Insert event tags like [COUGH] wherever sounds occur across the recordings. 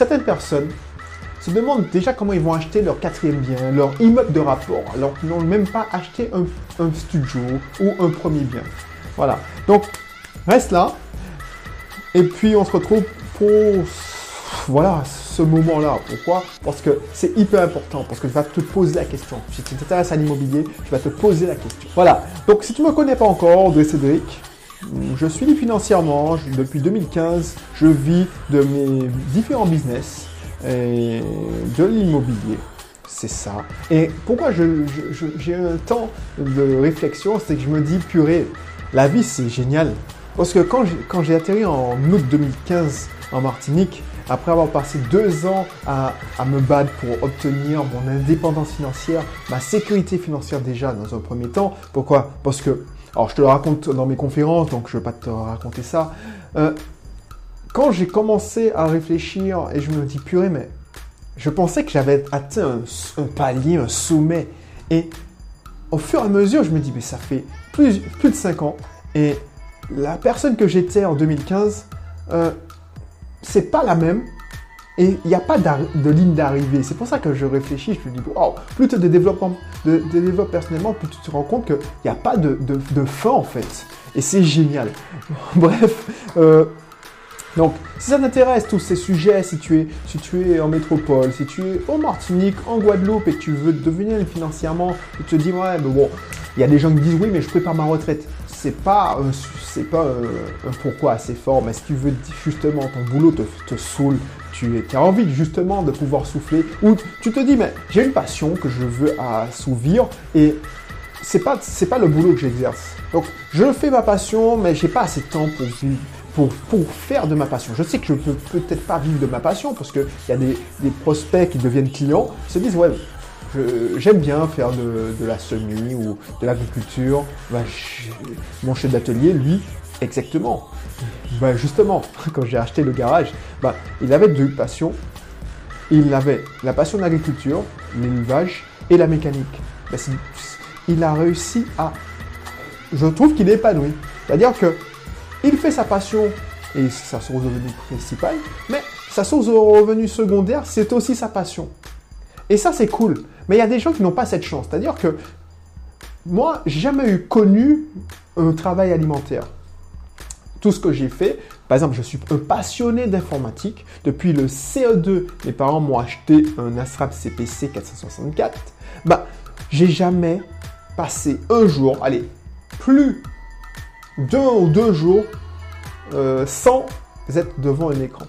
certaines personnes se demandent déjà comment ils vont acheter leur quatrième bien, leur immeuble de rapport, alors qu'ils n'ont même pas acheté un, studio ou un premier bien. Voilà. Donc, reste là. Et puis, on se retrouve pour voilà, ce moment-là. Pourquoi? Parce que c'est hyper important, parce que tu vas te poser la question. Si tu t'intéresses à l'immobilier, tu vas te poser la question. Voilà, donc si tu ne me connais pas encore, de Cédric, je suis libre financièrement, depuis 2015, je vis de mes différents business et de l'immobilier. C'est ça. Et pourquoi j'ai un temps de réflexion, c'est que je me dis, purée, la vie c'est génial. Parce que quand j'ai atterri en août 2015 en Martinique, après avoir passé deux ans à, me battre pour obtenir mon indépendance financière, ma sécurité financière déjà dans un premier temps. Pourquoi? Parce que, alors je te le raconte dans mes conférences, donc je ne vais pas te raconter ça. Euh, quand j'ai commencé à réfléchir et je me dis, purée, mais je pensais que j'avais atteint un, palier, un sommet. Et au fur et à mesure, je me dis, mais ça fait plus, de cinq ans. Et la personne que j'étais en 2015, euh, c'est pas la même. Et il n'y a pas de ligne d'arrivée. C'est pour ça que je réfléchis, je me dis, oh, plus tu te développes, de, personnellement, plus tu te rends compte qu'il n'y a pas de, fin en fait. Et c'est génial. [LAUGHS] Bref, euh, donc si ça t'intéresse tous ces sujets, si tu, es, si tu es en métropole, si tu es en Martinique, en Guadeloupe et que tu veux devenir financièrement, tu te dis, ouais, mais bon, il y a des gens qui disent, oui, mais je prépare ma retraite c'est pas c'est pas un, pourquoi assez fort, mais si tu veux justement ton boulot te, te saoule, tu as envie justement de pouvoir souffler, ou tu te dis mais j'ai une passion que je veux assouvir et c'est pas pas le boulot que j'exerce. Donc je fais ma passion, mais j'ai pas assez de temps pour vivre. Pour, pour, faire de ma passion. Je sais que je peux peut-être pas vivre de ma passion parce qu'il y a des, des prospects qui deviennent clients, se disent ouais, j'aime bien faire de, la semis ou de l'agriculture. Bah, mon chef d'atelier, lui, exactement. Bah, justement, [LAUGHS] quand j'ai acheté le garage, bah, il avait deux passions. Il avait la passion de l'agriculture, l'élevage et la mécanique. Il a réussi à... Je trouve qu'il est épanoui. C'est-à-dire que il fait sa passion et sa source de revenus principale, mais sa source de revenus secondaire, c'est aussi sa passion. Et ça, c'est cool. Mais il y a des gens qui n'ont pas cette chance. C'est-à-dire que moi, j'ai jamais eu connu un travail alimentaire. Tout ce que j'ai fait, par exemple, je suis un passionné d'informatique. Depuis le CE2, mes parents m'ont acheté un Astrap CPC 464. Bah, j'ai jamais passé un jour, allez, plus d'un ou deux jours euh, sans être devant un écran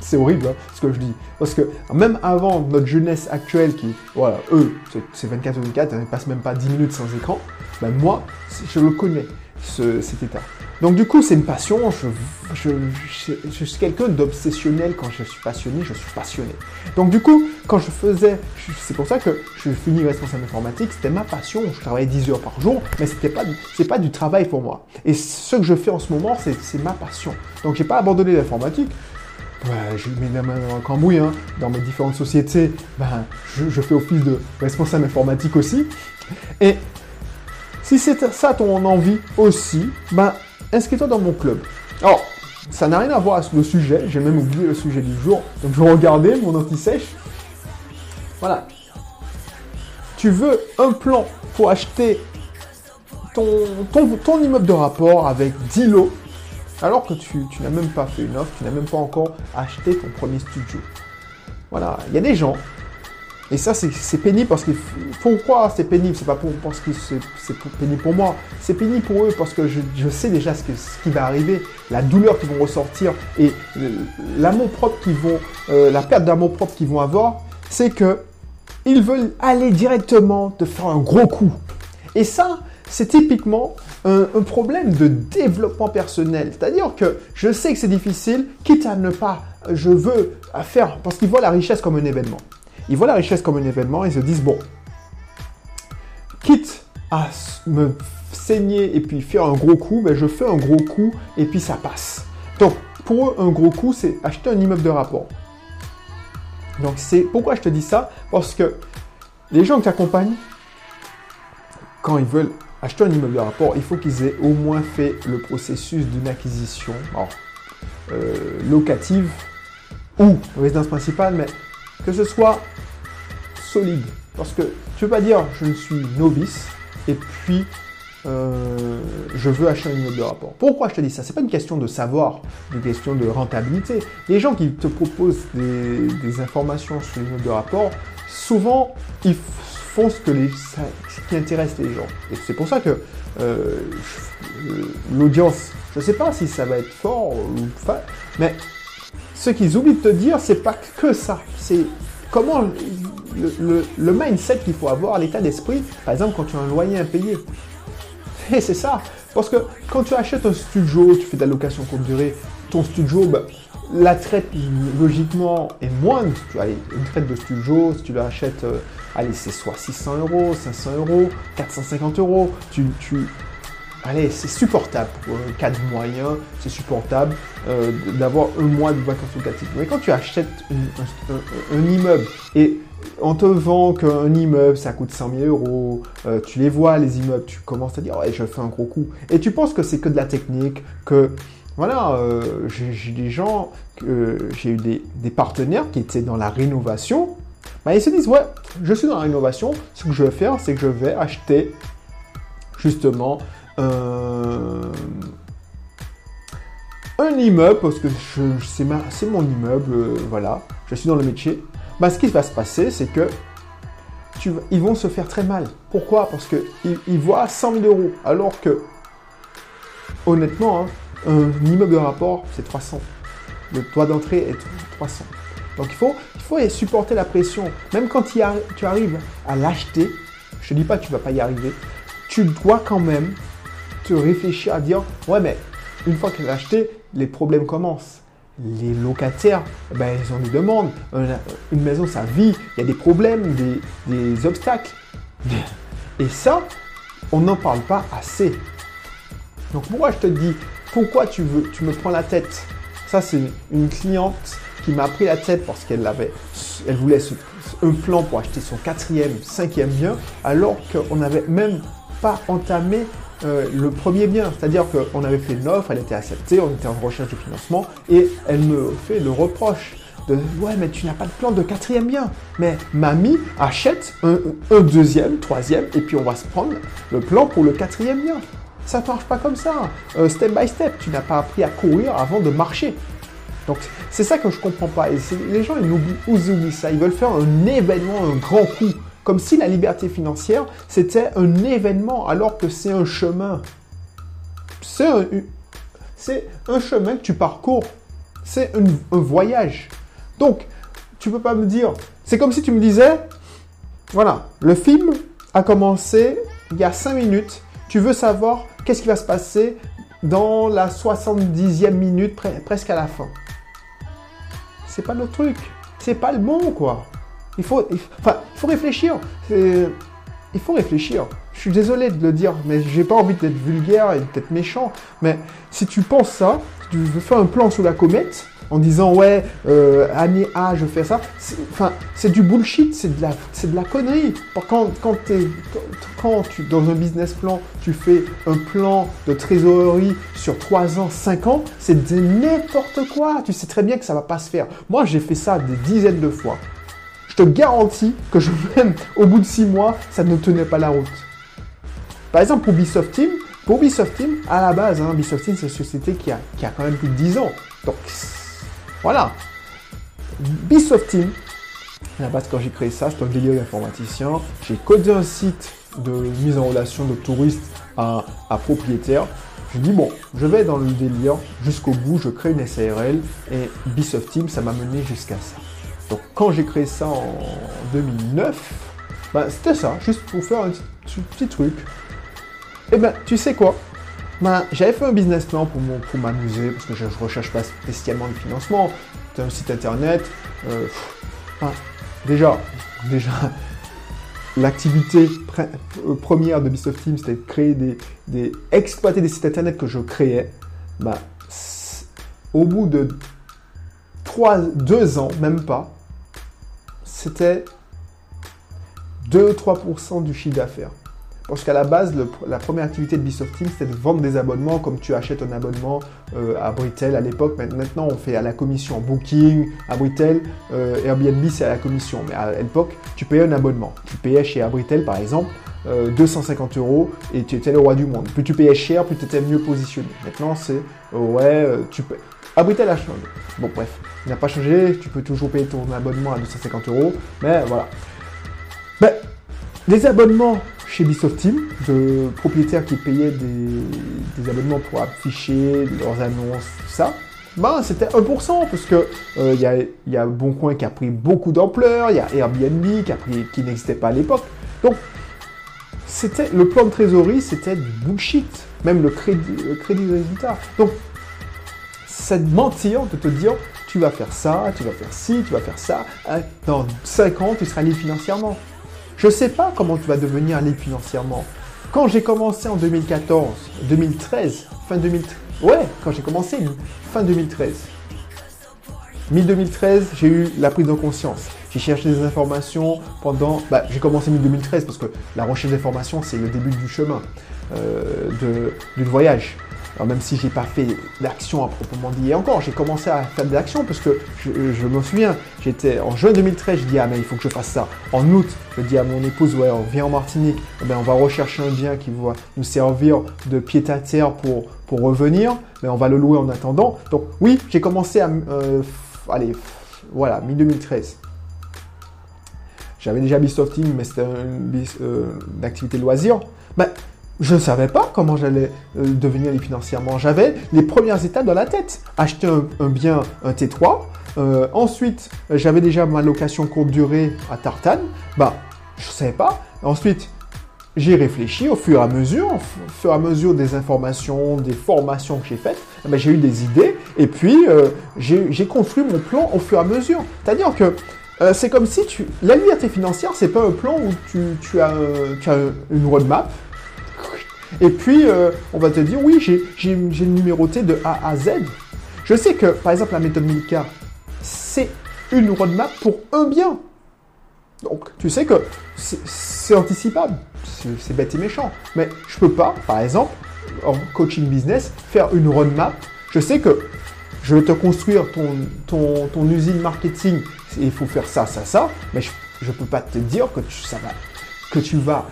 c'est horrible hein, ce que je dis. Parce que même avant notre jeunesse actuelle, qui, voilà, eux, c'est 24 ou 24, ils passent même pas 10 minutes sans écran, ben moi, je le connais, cet état. Donc du coup, c'est une passion, je, je, suis quelqu'un d'obsessionnel quand je suis passionné, je suis passionné. Donc du coup, quand je faisais, c'est pour ça que je finis responsable informatique, c'était ma passion, je travaillais 10 heures par jour, mais c'était pas, c'est pas du travail pour moi. Et ce que je fais en ce moment, c'est ma passion. Donc j'ai pas abandonné l'informatique, Ouais, je mets la main dans le cambouis. Hein. Dans mes différentes sociétés, ben, je, fais office de responsable informatique aussi. Et si c'est ça ton envie aussi, ben, inscris-toi dans mon club. Alors, ça n'a rien à voir avec le sujet. J'ai même oublié le sujet du jour. Donc, je regarder mon anti-sèche. Voilà. Tu veux un plan pour acheter ton, ton, ton immeuble de rapport avec 10 lots alors que tu, n'as même pas fait une offre, tu n'as même pas encore acheté ton premier studio. Voilà, il y a des gens, et ça c'est pénible parce que pourquoi c'est pénible? C'est pas pour, parce que c'est pénible pour moi, c'est pénible pour eux parce que je, sais déjà ce, qui va arriver, la douleur qu'ils vont ressortir et l'amour propre qu'ils vont, euh, la perte d'amour propre qu'ils vont avoir, c'est que ils veulent aller directement te faire un gros coup. Et ça, c'est typiquement un, problème de développement personnel. C'est-à-dire que je sais que c'est difficile, quitte à ne pas, je veux faire, parce qu'ils voient la richesse comme un événement. Ils voient la richesse comme un événement et se disent, bon, quitte à me saigner et puis faire un gros coup, ben je fais un gros coup et puis ça passe. Donc, pour eux, un gros coup, c'est acheter un immeuble de rapport. Donc, c'est pourquoi je te dis ça? Parce que les gens qui t'accompagnent, quand ils veulent acheter un immeuble de rapport, il faut qu'ils aient au moins fait le processus d'une acquisition euh, locative ou résidence principale, mais que ce soit solide. Parce que tu peux pas dire je ne suis novice et puis euh, je veux acheter un immeuble de rapport. Pourquoi je te dis ça? C'est pas une question de savoir, une question de rentabilité. Les gens qui te proposent des, informations sur l'immeuble de rapport, souvent ils font ce, qui intéresse les gens. Et c'est pour ça que euh, l'audience, je ne sais pas si ça va être fort ou pas, mais ce qu'ils oublient de te dire, c'est pas que ça. C'est comment le, mindset qu'il faut avoir, l'état d'esprit, par exemple quand tu as un loyer impayé. Et c'est ça. Parce que quand tu achètes un studio, tu fais de la location courte durée, ton studio, bah, la traite logiquement est moindre. Tu as une traite de studio, si tu l'achètes, euh, allez, c'est soit 600 euros, 500 euros, 450 euros. Tu, tu, allez, c'est supportable pour un cadre moyen, c'est supportable euh, d'avoir un mois de vacances locatives. Mais quand tu achètes un, immeuble et on te vend qu'un immeuble, ça coûte 100 000 euros, euh, tu les vois, les immeubles, tu commences à dire, ouais, je fais un gros coup. Et tu penses que c'est que de la technique, que, voilà, euh, j'ai des gens, j'ai eu des, partenaires qui étaient dans la rénovation, bah, ils se disent, ouais, je suis dans la rénovation, ce que je vais faire, c'est que je vais acheter, justement, un immeuble, parce que c'est mon immeuble, euh, voilà, je suis dans le métier, bah, ce qui va se passer, c'est que ils vont se faire très mal. Pourquoi? Parce qu'ils ils voient 100 000 euros, alors que, honnêtement, hein, un immeuble de rapport, c'est 300. Le toit d'entrée est 300. Donc il faut, supporter la pression. Même quand tu arrives à l'acheter, je ne dis pas que tu ne vas pas y arriver, tu dois quand même te réfléchir à dire, ouais mais une fois que tu acheté, les problèmes commencent les locataires, ben, ils ont des demandes. Une maison, ça vit, il y a des problèmes, des, obstacles. Et ça, on n'en parle pas assez. Donc moi, je te dis, pourquoi tu, veux, tu me prends la tête? Ça, c'est une cliente qui m'a pris la tête parce qu'elle avait, voulait un plan pour acheter son quatrième, cinquième bien, alors qu'on n'avait même pas entamé euh, le premier bien. C'est-à-dire qu'on avait fait une offre, elle était acceptée, on était en recherche de financement, et elle me fait le reproche de ouais mais tu n'as pas de plan de quatrième bien. Mais mamie achète un, deuxième, troisième, et puis on va se prendre le plan pour le quatrième bien. Ça ne marche pas comme ça. Euh, step by step, tu n'as pas appris à courir avant de marcher. Donc c'est ça que je comprends pas. Les gens ils oublient, ils oublient ça. Ils veulent faire un événement, un grand coup. Comme si la liberté financière, c'était un événement alors que c'est un chemin. C'est un, chemin que tu parcours. C'est un, voyage. Donc, tu peux pas me dire... C'est comme si tu me disais, voilà, le film a commencé il y a 5 minutes. Tu veux savoir qu'est-ce qui va se passer dans la 70e minute, presque à la fin. C'est pas le truc. C'est pas le bon, quoi. Il faut, enfin, il faut réfléchir. Il faut réfléchir. Je suis désolé de le dire, mais j'ai pas envie d'être vulgaire et d'être méchant. Mais si tu penses ça, tu veux faire un plan sous la comète en disant ouais, euh, année A, je fais ça. Enfin, c'est du bullshit, c'est de la, c'est de la connerie. Quand, quand, quand tu, dans un business plan, tu fais un plan de trésorerie sur 3 ans, 5 ans, c'est n'importe quoi. Tu sais très bien que ça va pas se faire. Moi, j'ai fait ça des dizaines de fois je te garantis que je [LAUGHS] même au bout de six mois, ça ne tenait pas la route. Par exemple, pour Ubisoft Team, pour Ubisoft Team, à la base, hein, Team, c'est une société qui a, qui a quand même plus de 10 ans. Donc, voilà. Ubisoft Team, à la base, quand j'ai créé ça, c'était un délire d'informaticien. J'ai codé un site de mise en relation de touristes à, à propriétaires. Je dis bon, je vais dans le délire jusqu'au bout, je crée une SARL et Ubisoft Team, ça m'a mené jusqu'à ça. Donc quand j'ai créé ça en 2009, ben, c'était ça, juste pour faire un petit, truc. Et eh ben, tu sais quoi? Ben, J'avais fait un business plan pour, m'amuser, parce que je ne recherche pas spécialement de financement. C'était un site internet. Euh, ben, déjà, déjà, l'activité euh, première de Bisoft Team, c'était de créer des, des, exploiter des sites internet que je créais. Ben, au bout de 3, 2 ans, même pas, c'était 2-3% du chiffre d'affaires. Parce qu'à la base, la première activité de of Team, c'était de vendre des abonnements, comme tu achètes un abonnement euh, à Britel à l'époque. Maintenant, on fait à la commission Booking, à Britel, euh, Airbnb, c'est à la commission. Mais à l'époque, tu payais un abonnement. Tu payais chez Abritel, par exemple, 250 euh, euros et tu étais le roi du monde. Plus tu payais cher, plus tu étais mieux positionné. Maintenant, c'est ouais, tu payes. Abritel a changé. Bon, bref, il n'a pas changé. Tu peux toujours payer ton abonnement à 250 euros. Mais voilà. Ben, des abonnements chez Bisoft Team, de propriétaires qui payaient des, abonnements pour afficher leurs annonces, tout ça, ben, c'était 1%, parce que il euh, y, a, y a Boncoin qui a pris beaucoup d'ampleur, il y a Airbnb qui, n'existait pas à l'époque. Donc, c'était le plan de trésorerie, c'était du bullshit, même le crédit, de résultat. Donc, c'est mentir, de te dire, tu vas faire ça, tu vas faire ci, tu vas faire ça, hein, dans 5 ans, tu seras libre financièrement. Je ne sais pas comment tu vas devenir libre financièrement. Quand j'ai commencé en 2014, 2013, fin 2013, ouais, quand j'ai commencé, fin 2013. Mi-2013, j'ai eu la prise de conscience. J'ai cherché des informations pendant... Bah, j'ai commencé mi-2013 parce que la recherche d'informations, c'est le début du chemin, euh, du voyage. Même si j'ai pas fait d'action à proprement dit, et encore, j'ai commencé à faire de l'action parce que je, me souviens, j'étais en juin 2013, je dis ah mais il faut que je fasse ça. En août, je dis à mon épouse ouais, on vient en Martinique, eh ben, on va rechercher un bien qui va nous servir de pied à terre pour pour revenir, mais on va le louer en attendant. Donc oui, j'ai commencé à euh, allez voilà mi 2013. J'avais déjà Bistofting, mais c'était une, euh, activité loisir. Ben, je ne savais pas comment j'allais euh, devenir financièrement. J'avais les premières étapes dans la tête. Acheter un, bien, un T3. Euh, ensuite, j'avais déjà ma location courte durée à Tartane. Bah, je ne savais pas. Ensuite, j'ai réfléchi au fur et à mesure, au fur et à mesure des informations, des formations que j'ai faites, bah, j'ai eu des idées et puis euh, j'ai construit mon plan au fur et à mesure. C'est-à-dire que c'est comme si tu... la liberté financière, c'est pas un plan où tu as une roadmap, et puis, euh, on va te dire, oui, j'ai numéroté de A à Z. Je sais que, par exemple, la méthode Milka, c'est une roadmap pour un bien. Donc, tu sais que c'est anticipable. C'est bête et méchant. Mais je peux pas, par exemple, en coaching business, faire une roadmap. Je sais que je vais te construire ton, ton, usine marketing. Il faut faire ça, ça, ça. Mais je ne peux pas te dire que ça va, que tu vas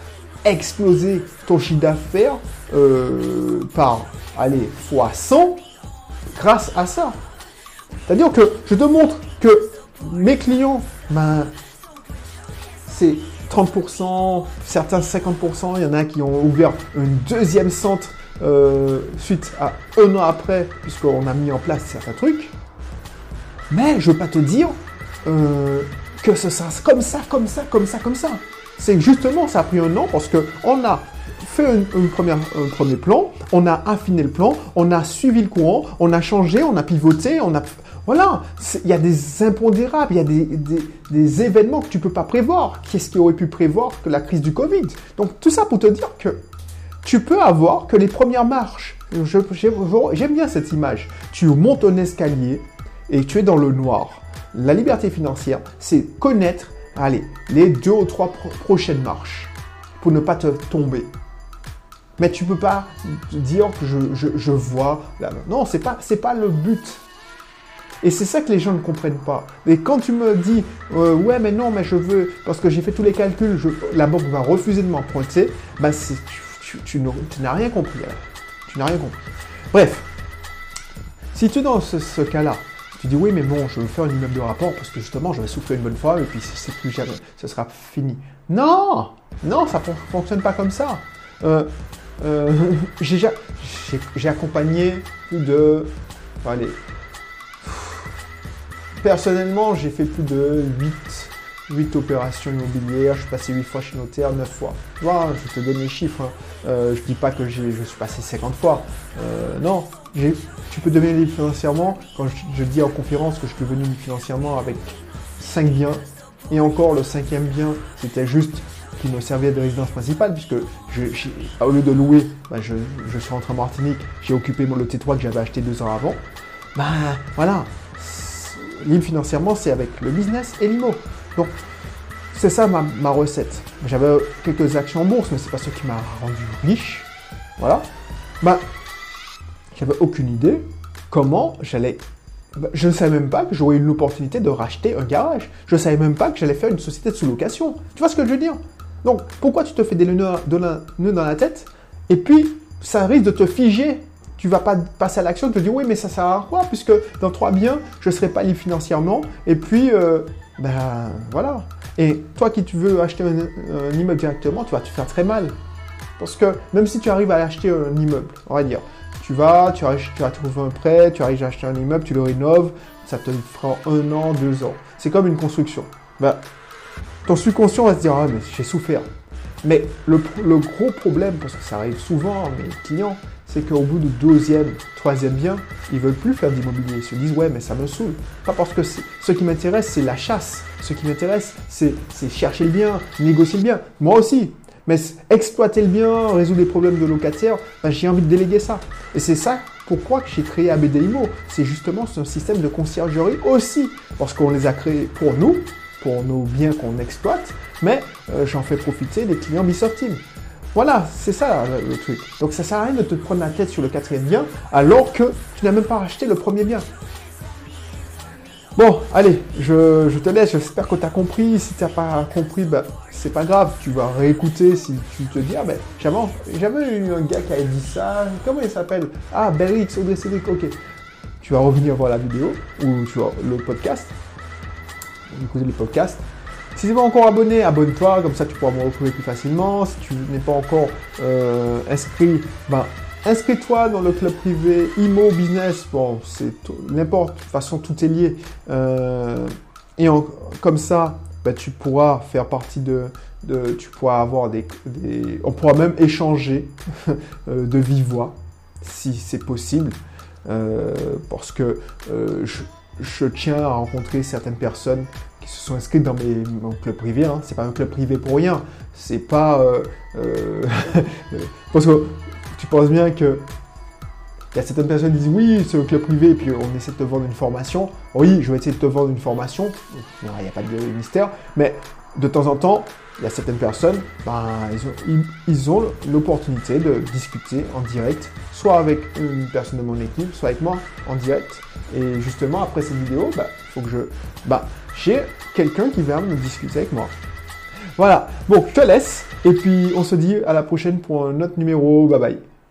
exploser ton chiffre d'affaires euh, par, allez, fois 100 grâce à ça. C'est-à-dire que je te montre que mes clients, ben, c'est 30%, certains 50%, il y en a qui ont ouvert un deuxième centre euh, suite à un an après, puisqu'on a mis en place certains trucs. Mais je veux pas te dire euh, que ce sera comme ça, comme ça, comme ça, comme ça c'est justement, ça a pris un an parce qu'on a fait une, première, un premier plan, on a affiné le plan, on a suivi le courant, on a changé, on a pivoté, on a... Voilà, il y a des impondérables, il y a des, des, événements que tu peux pas prévoir. Qu'est-ce qui aurait pu prévoir que la crise du Covid? Donc tout ça pour te dire que tu peux avoir que les premières marches. J'aime bien cette image. Tu montes un escalier et tu es dans le noir. La liberté financière, c'est connaître allez, les deux ou trois prochaines marches pour ne pas te tomber. Mais tu peux pas dire que je, vois. Non, c'est pas, c'est pas le but. Et c'est ça que les gens ne comprennent pas. Et quand tu me dis, euh, ouais, mais non, mais je veux, parce que j'ai fait tous les calculs, la banque va refuser de m'emprunter, ben tu, n'as rien compris. Tu n'as rien compris. Bref, si tu es dans ce cas-là, tu dis oui, mais bon, je veux faire un immeuble de rapport parce que justement, je vais souffler une bonne fois et puis c'est plus jamais, ce sera fini. Non, non, ça ne fonctionne pas comme ça. Euh, euh, [LAUGHS] j'ai accompagné plus de, allez, personnellement, j'ai fait plus de 8 8 opérations immobilières, je suis passé 8 fois chez notaire, 9 fois. Voilà, je te donne les chiffres. Hein. Euh, je dis pas que je suis passé 50 fois. Euh, non, tu peux devenir libre financièrement. Quand je, dis en conférence que je suis devenu libre financièrement avec 5 biens, et encore le cinquième bien, c'était juste qui me servait de résidence principale, puisque je, au lieu de louer, bah, je, suis rentré en Martinique, j'ai occupé mon, le T3 que j'avais acheté deux ans avant. Ben voilà, libre financièrement, c'est avec le business et l'IMO. Donc, c'est ça ma, recette. J'avais quelques actions en bourse, mais c'est pas ce qui m'a rendu riche. Voilà. Bah, j'avais aucune idée comment j'allais. bah, je ne savais même pas que j'aurais eu l'opportunité de racheter un garage. Je ne savais même pas que j'allais faire une société de sous-location. Tu vois ce que je veux dire? Donc, pourquoi tu te fais des nœuds dans la tête? Et puis ça risque de te figer tu vas pas passer à l'action, te dire oui mais ça sert à quoi? Puisque dans trois biens je serai pas libre financièrement et puis euh, ben voilà. Et toi qui tu veux acheter un, immeuble directement, tu vas te faire très mal. Parce que même si tu arrives à acheter un immeuble, on va dire, tu vas, tu, arrives- tu vas trouver un prêt, tu arrives à acheter un immeuble, tu le rénoves, ça te fera un an, deux ans. C'est comme une construction. Ben, ton subconscient va se dire, ah mais j'ai souffert. Mais le, gros problème, parce que ça arrive souvent mes clients, c'est qu'au bout du deuxième, troisième bien, ils veulent plus faire d'immobilier. Ils se disent, ouais, mais ça me saoule. Pas parce que ce qui m'intéresse, c'est la chasse. Ce qui m'intéresse, c'est chercher le bien, négocier le bien. Moi aussi. Mais exploiter le bien, résoudre les problèmes de locataires, ben, j'ai envie de déléguer ça. Et c'est ça pourquoi j'ai créé ABD Immo. C'est justement ce système de conciergerie aussi. Parce qu'on les a créés pour nous, pour nos biens qu'on exploite, mais euh, j'en fais profiter les clients Bisoft Team. Voilà, c'est ça le, truc. Donc ça sert à rien de te prendre la tête sur le quatrième bien alors que tu n'as même pas acheté le premier bien. Bon, allez, je, te laisse, j'espère que tu as compris. Si tu n'as pas compris, bah, c'est pas grave, tu vas réécouter si tu te dis, ah ben, j'avais, j'avais eu un gars qui avait dit ça, comment il s'appelle? Ah, Berix, Audrey Cédric, ok. Tu vas revenir voir la vidéo ou tu vois le podcast, écouter le podcast. Si tu n'es pas encore abonné, abonne-toi, comme ça tu pourras me retrouver plus facilement. Si tu n'es pas encore euh, inscrit, ben, inscris-toi dans le club privé IMO Business. Bon, c'est n'importe, de toute façon tout est lié. Euh, et comme ça, ben, tu pourras faire partie de, tu pourras avoir des, on pourra même échanger [LAUGHS] euh, de vive voix, si c'est possible. Parce que je, je tiens à rencontrer certaines personnes qui se sont inscrites dans mes, mon club privé. Hein. C'est pas un club privé pour rien. C'est pas euh, euh, [LAUGHS] parce que tu penses bien que il y a certaines personnes qui disent oui, c'est un club privé, et puis on essaie de te vendre une formation. Oui, je vais essayer de te vendre une formation. Il n'y a pas de mystère, mais de temps en temps, il y a certaines personnes, ben, ils ont, l'opportunité de discuter en direct, soit avec une personne de mon équipe, soit avec moi en direct. Et justement, après cette vidéo, il faut que je, bah, j'ai quelqu'un qui vient me discuter avec moi. Voilà. Bon, je te laisse. Et puis, on se dit à la prochaine pour un autre numéro. Bye bye.